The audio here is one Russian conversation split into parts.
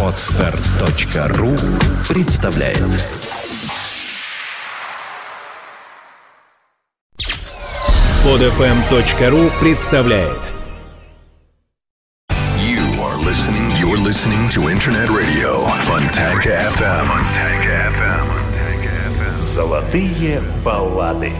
Отстар.ру представляет Подфм.ру представляет You are listening. You're listening to Internet Radio Fontanka FM. Fontanka FM. Золотые баллады.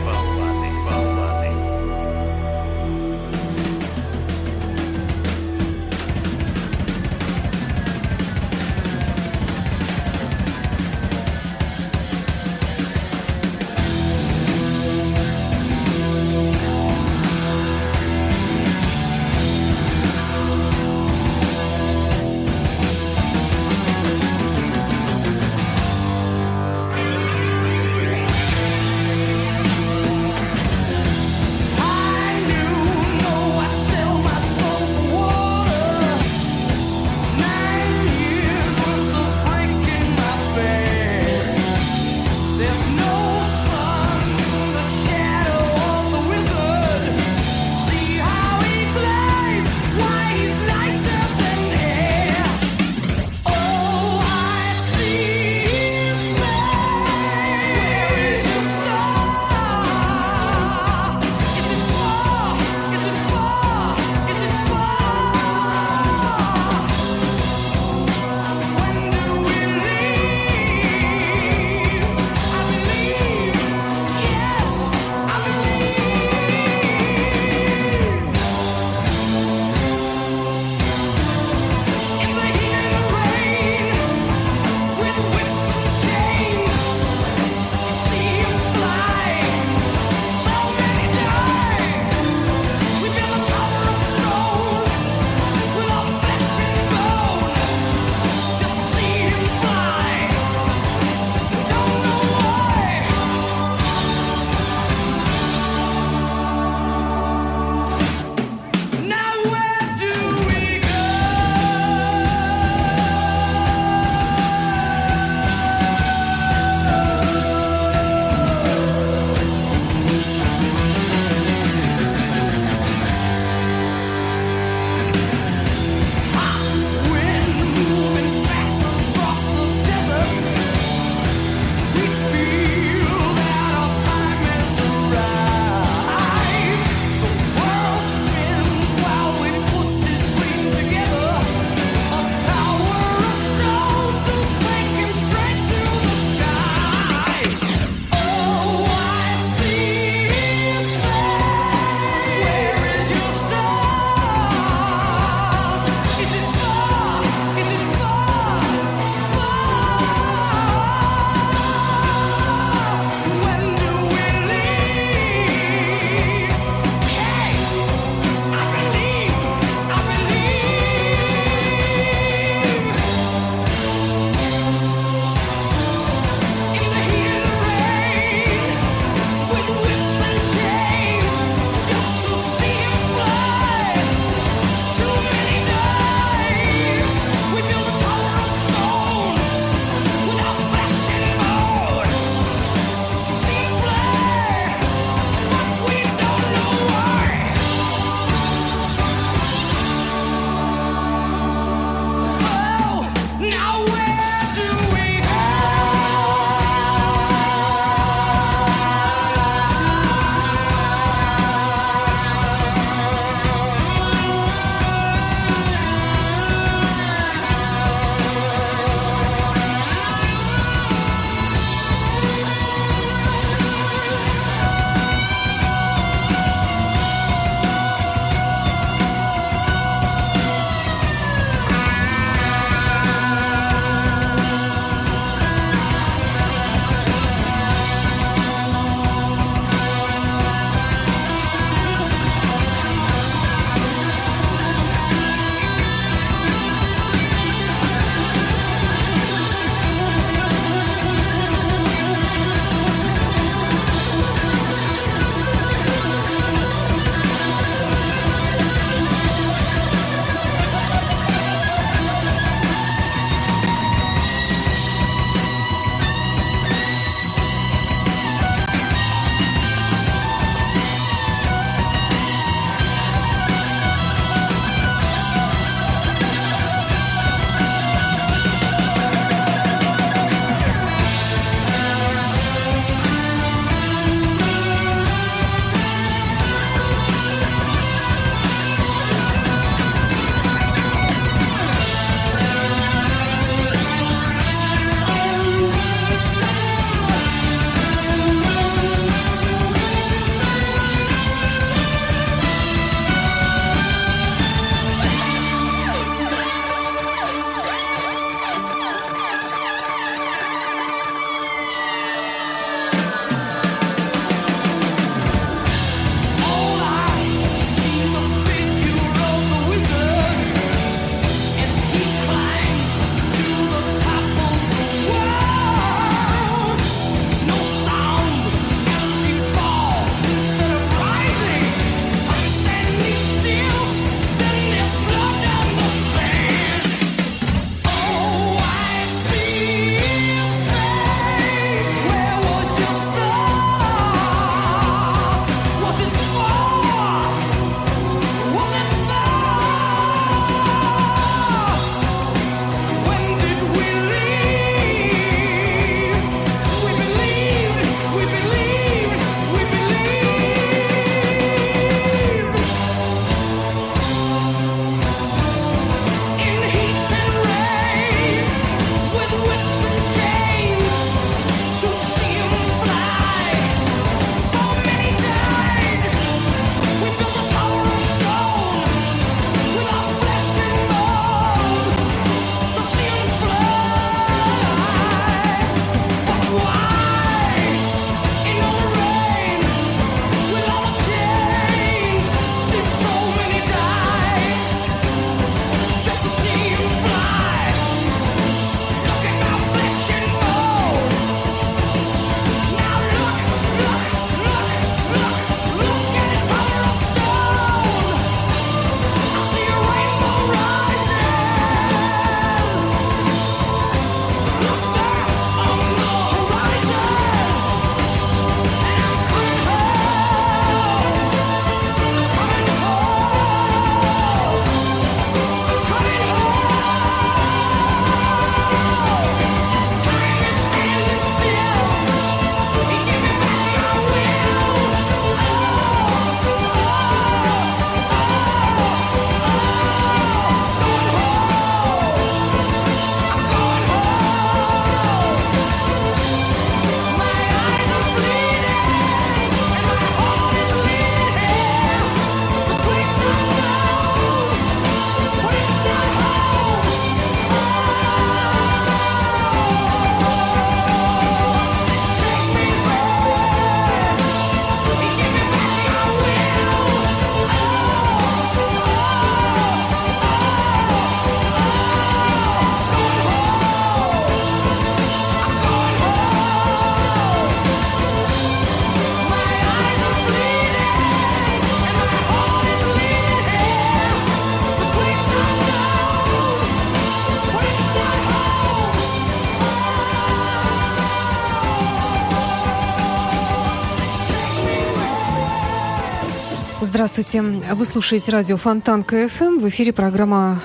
Здравствуйте. Вы слушаете радио Фонтан КФМ. В эфире программа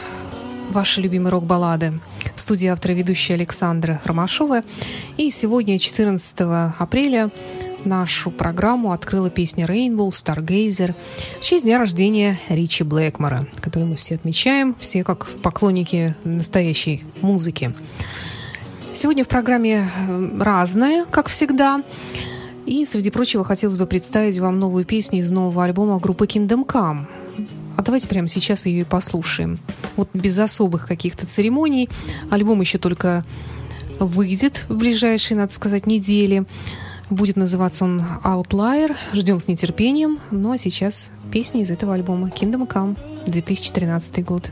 «Ваши любимые рок-баллады». В студии автора ведущая Александра Ромашова. И сегодня, 14 апреля, нашу программу открыла песня Rainbow Stargazer в честь дня рождения Ричи Блэкмора, который мы все отмечаем, все как поклонники настоящей музыки. Сегодня в программе э, разное, как всегда. И, среди прочего, хотелось бы представить вам новую песню из нового альбома группы Kingdom Come. А давайте прямо сейчас ее и послушаем. Вот без особых каких-то церемоний. Альбом еще только выйдет в ближайшие, надо сказать, недели. Будет называться он Outlier. Ждем с нетерпением. Ну а сейчас песни из этого альбома Kingdom Come 2013 год.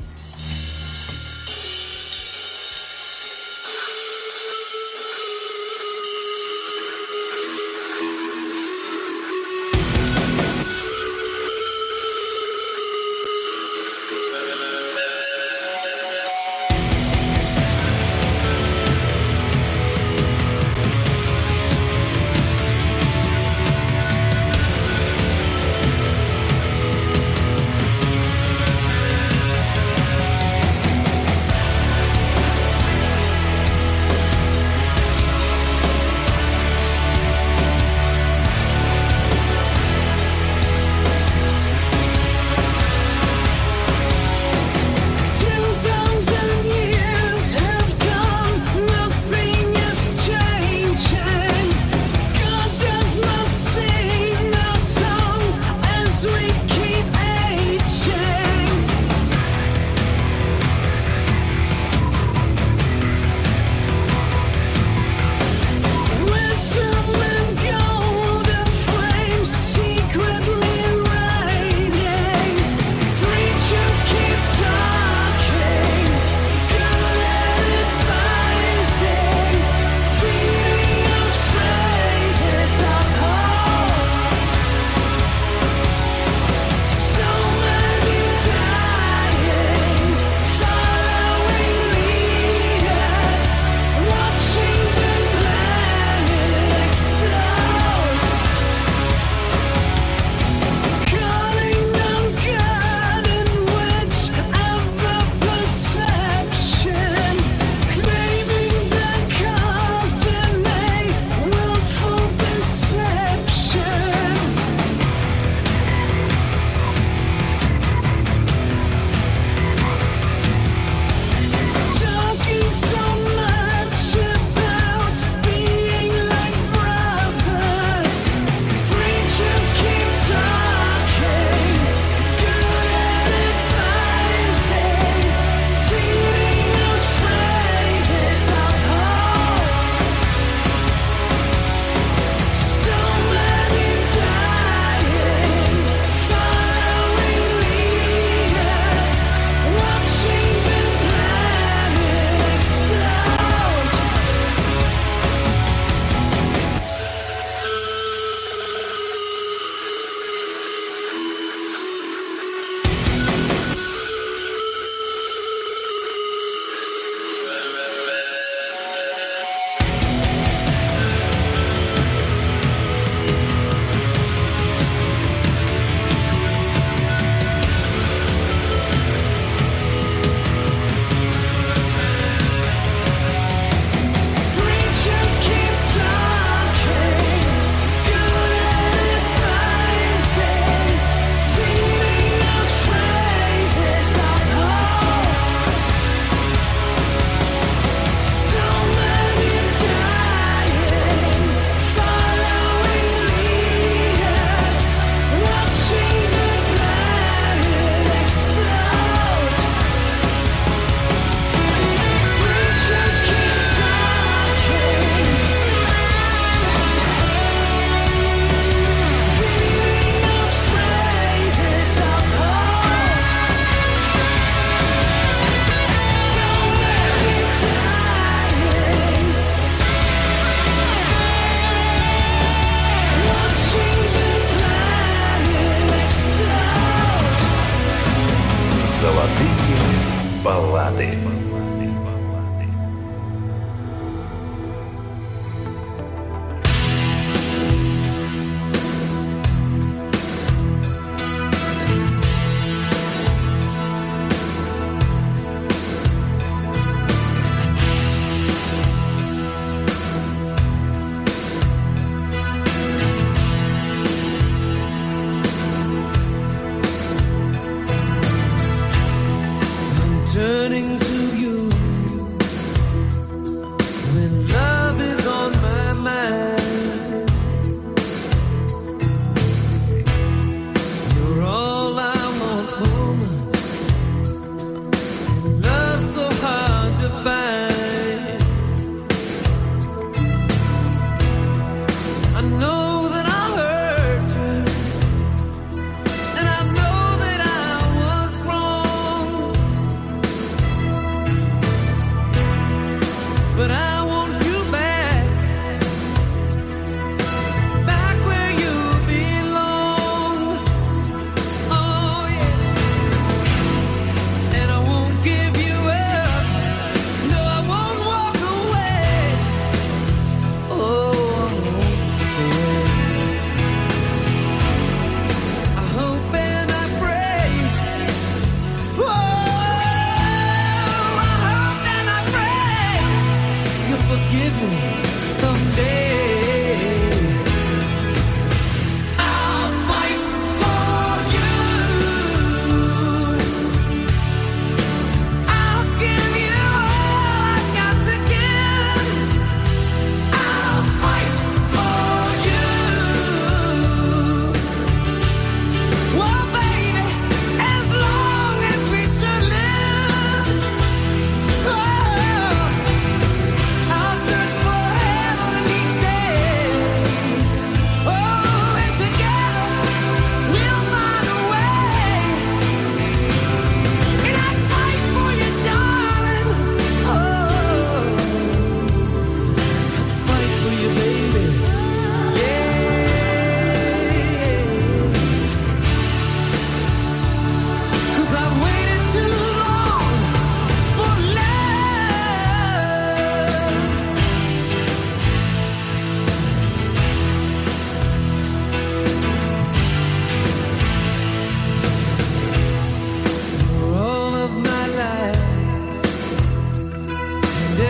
but I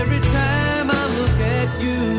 every time I look at you.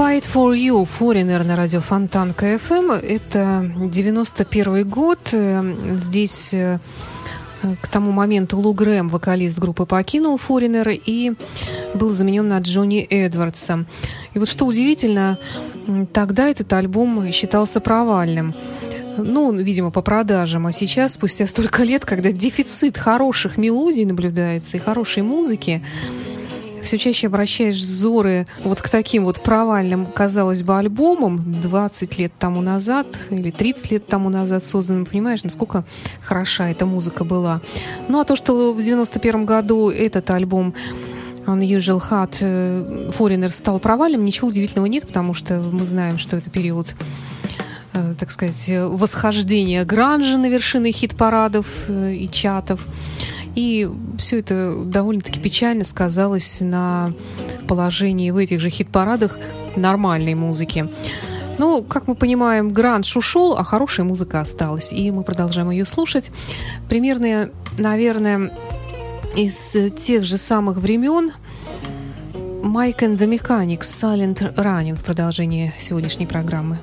Fight For You, Foreigner на радио Фонтан КФМ. Это 91 год. Здесь э, к тому моменту Лу Грэм, вокалист группы, покинул Foreigner и был заменен на Джонни Эдвардса. И вот что удивительно, тогда этот альбом считался провальным. Ну, видимо, по продажам. А сейчас, спустя столько лет, когда дефицит хороших мелодий наблюдается и хорошей музыки, все чаще обращаешь взоры вот к таким вот провальным, казалось бы, альбомам 20 лет тому назад или 30 лет тому назад созданным, понимаешь, насколько хороша эта музыка была. Ну, а то, что в 91 году этот альбом Unusual Hot э, Foreigner стал провалом, ничего удивительного нет, потому что мы знаем, что это период э, так сказать, восхождения гранжа на вершины хит-парадов э, и чатов. И все это довольно-таки печально сказалось на положении в этих же хит-парадах нормальной музыки. Ну, как мы понимаем, гранж ушел, а хорошая музыка осталась. И мы продолжаем ее слушать. Примерно, наверное, из тех же самых времен Mike and the Mechanics Silent Running в продолжении сегодняшней программы.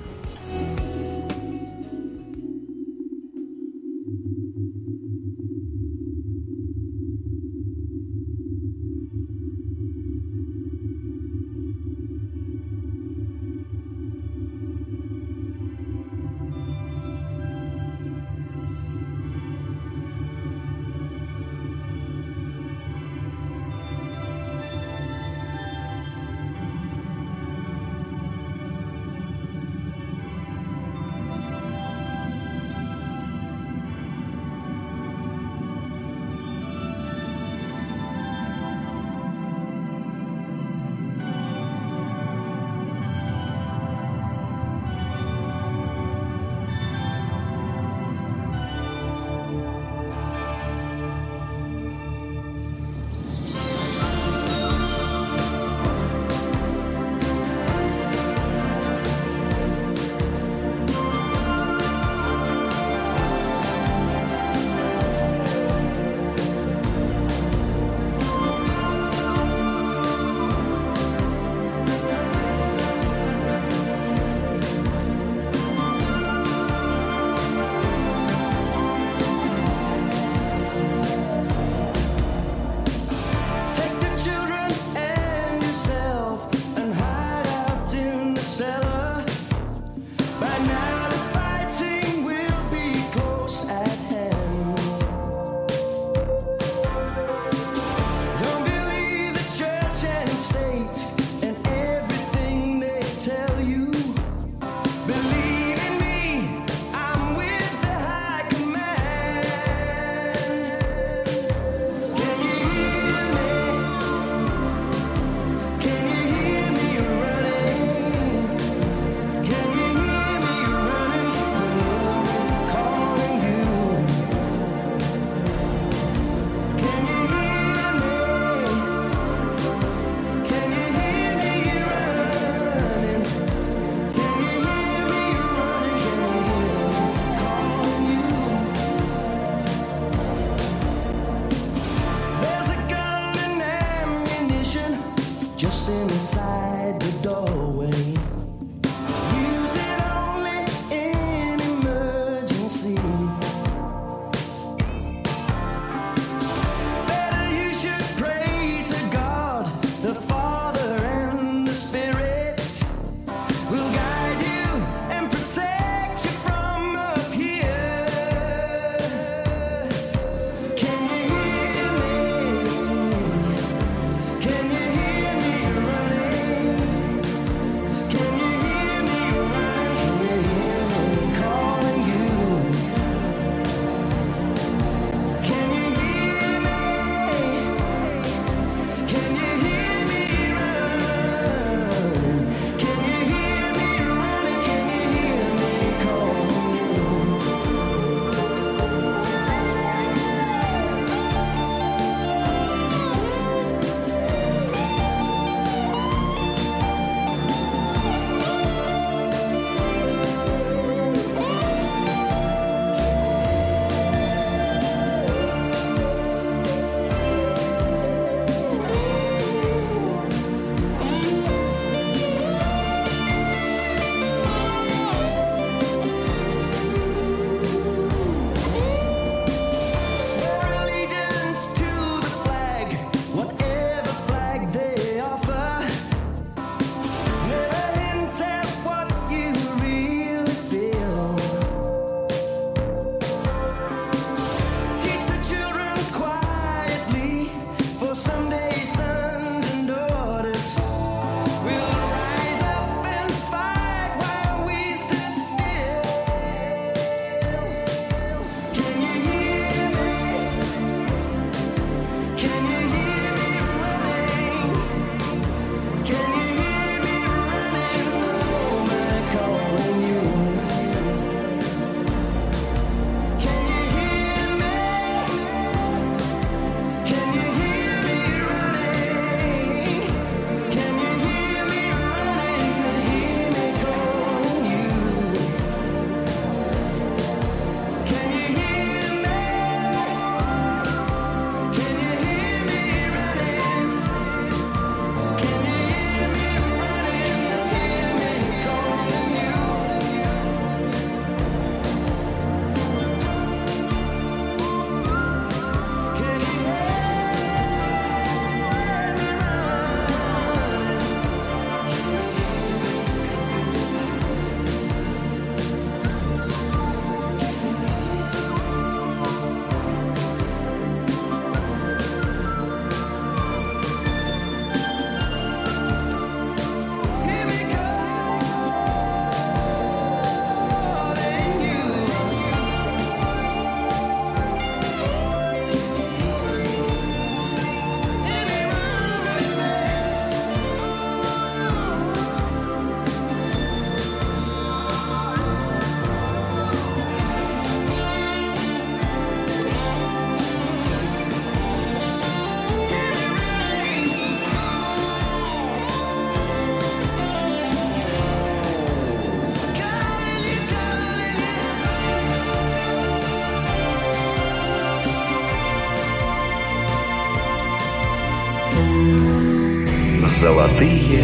Золотые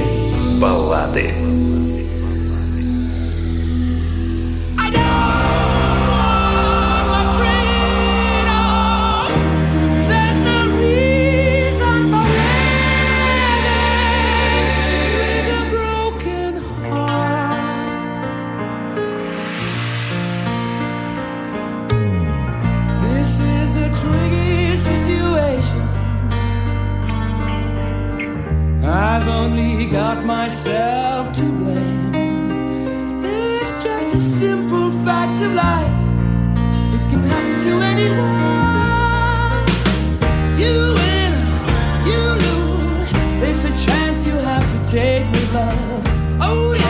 баллады. love. Oh.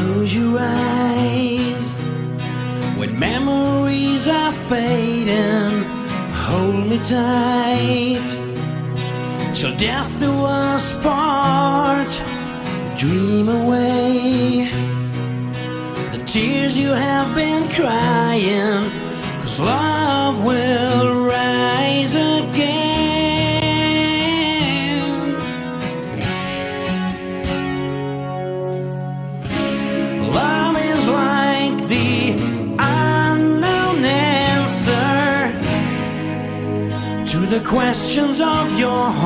Close your eyes when memories are fading. Hold me tight till death do us part. Dream away the tears you have been crying, cause love will. Questions of your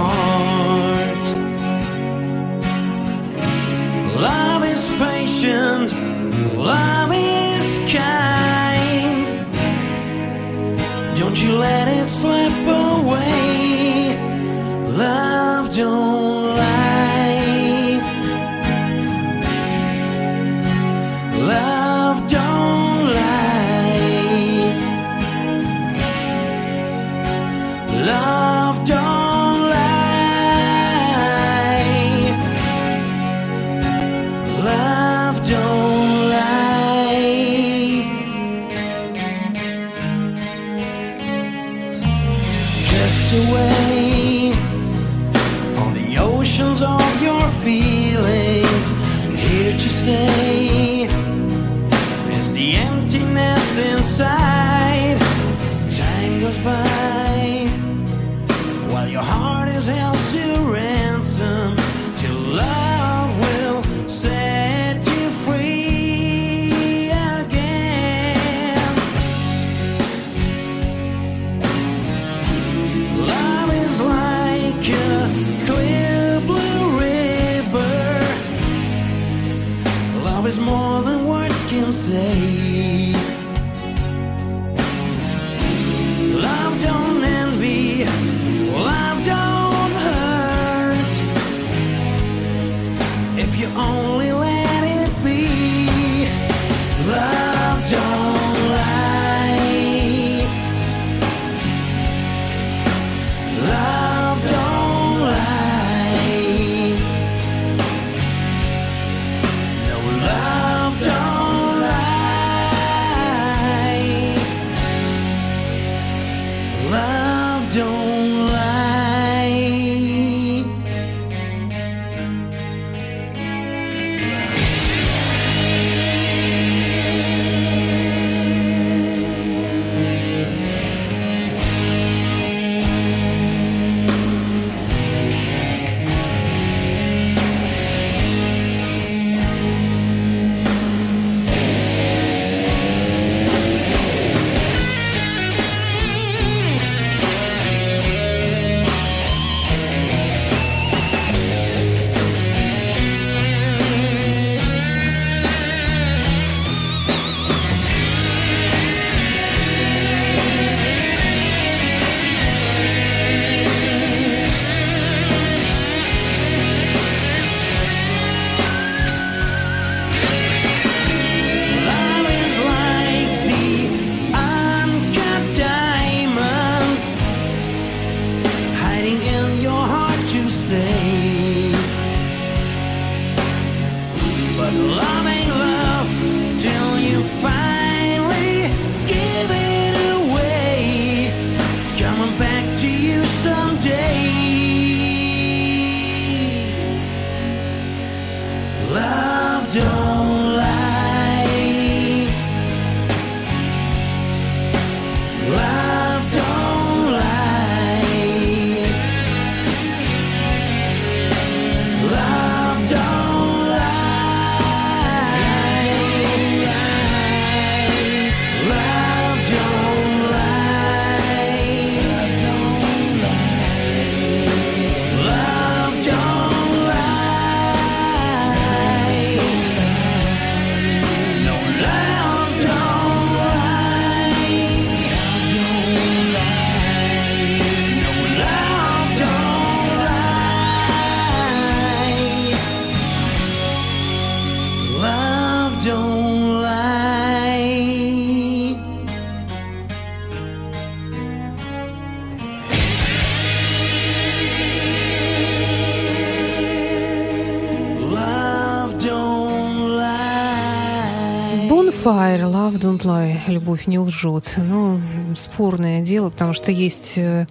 Любовь не лжет. Ну, спорное дело, потому что есть э,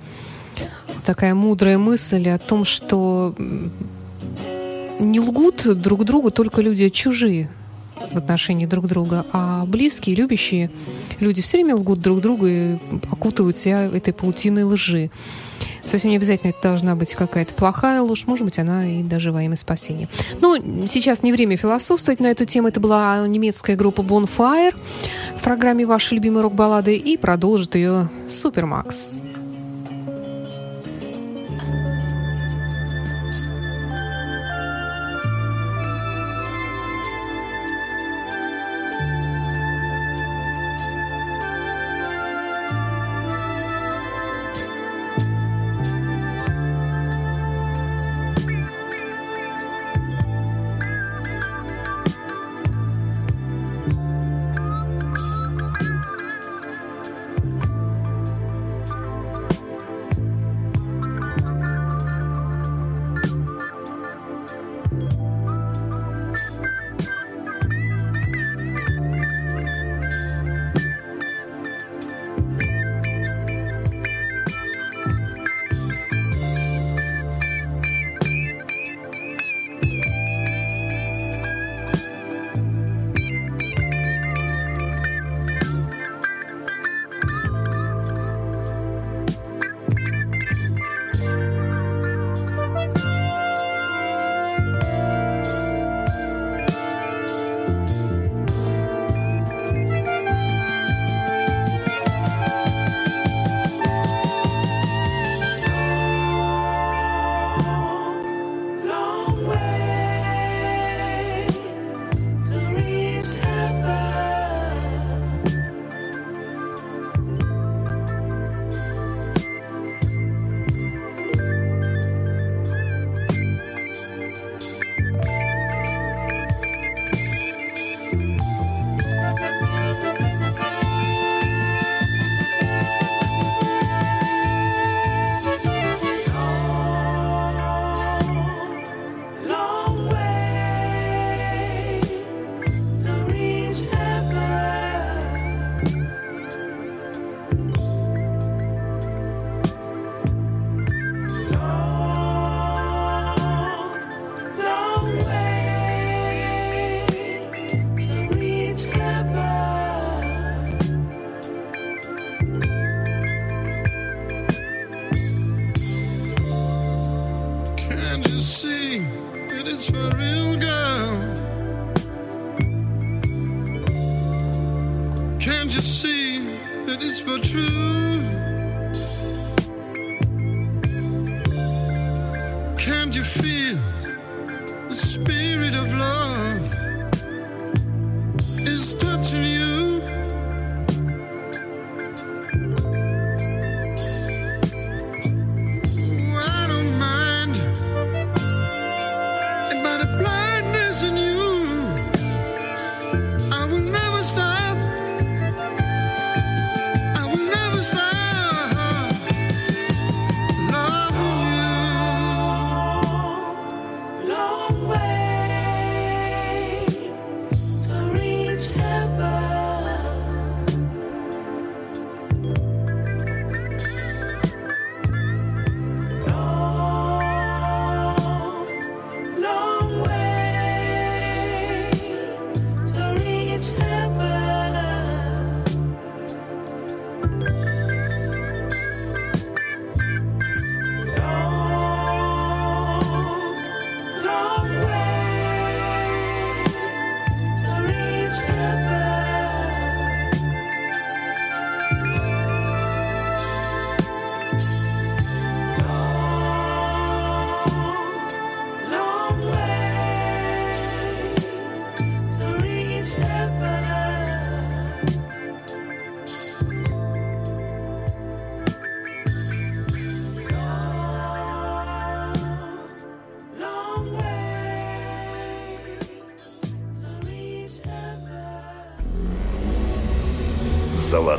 такая мудрая мысль о том, что не лгут друг другу только люди чужие в отношении друг друга, а близкие, любящие люди все время лгут друг другу и окутывают себя этой паутиной лжи. Совсем не обязательно это должна быть какая-то плохая ложь, может быть, она и даже во имя спасения. Но сейчас не время философствовать на эту тему. Это была немецкая группа Bonfire в программе «Ваши любимые рок-баллады» и продолжит ее Супермакс.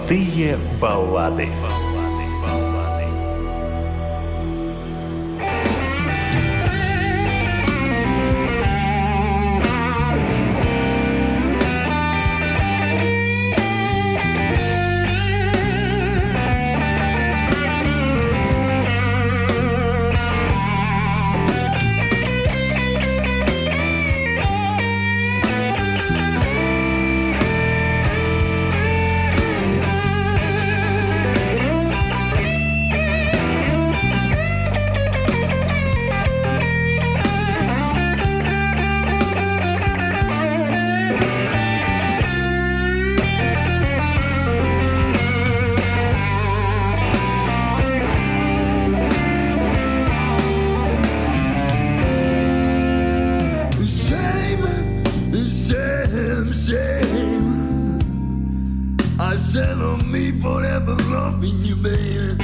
Золотые баллады. I on me forever loving you, baby.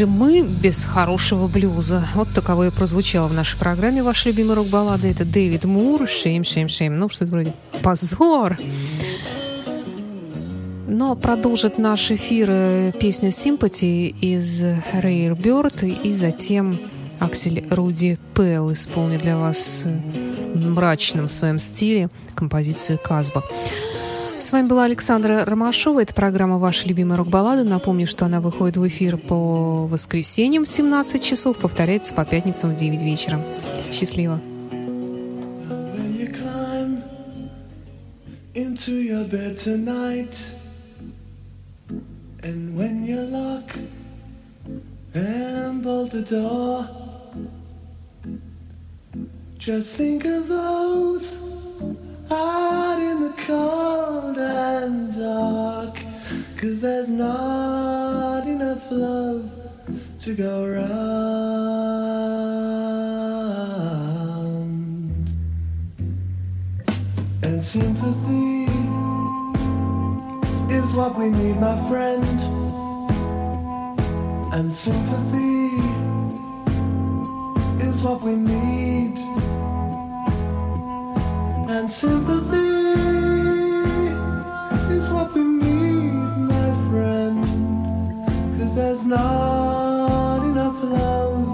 Же мы без хорошего блюза? Вот таковое прозвучало в нашей программе «Ваши любимые рок-баллады». Это Дэвид Мур, «Шейм, шейм, шейм». Ну, что-то вроде «Позор». Но продолжит наш эфир э, песня «Sympathy» из Rare Bird, и затем Аксель Руди Пэл исполнит для вас э, в мрачном своем стиле композицию «Казба». С вами была Александра Ромашова. Это программа «Ваши любимые рок-баллады». Напомню, что она выходит в эфир по воскресеньям в 17 часов, повторяется по пятницам в 9 вечера. Счастливо! Just think of those out in the cold and dark, cause there's not enough love to go round. And sympathy is what we need, my friend. And sympathy is what we need. And sympathy is what we need, my friend. Cause there's not enough love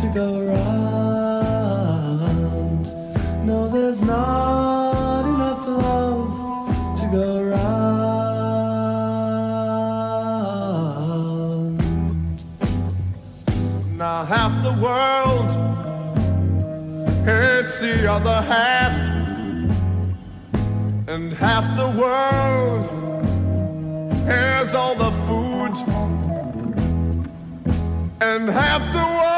to go around. No, there's not enough love to go around. Now half the world hates the other half, and half the world has all the food, and half the world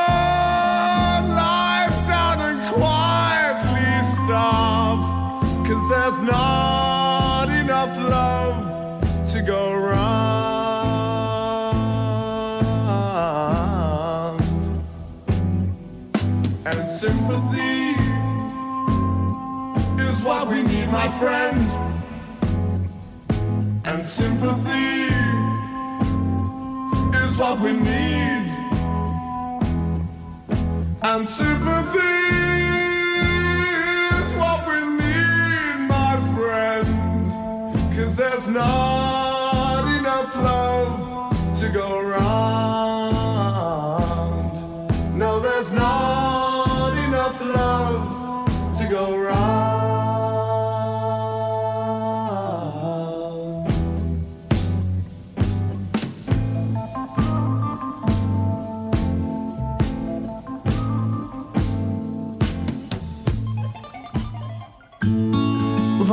my friend. And sympathy is what we need. And sympathy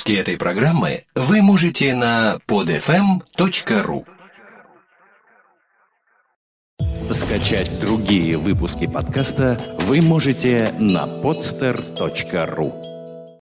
выпуски этой программы вы можете на podfm.ru. Скачать другие выпуски подкаста вы можете на podster.ru.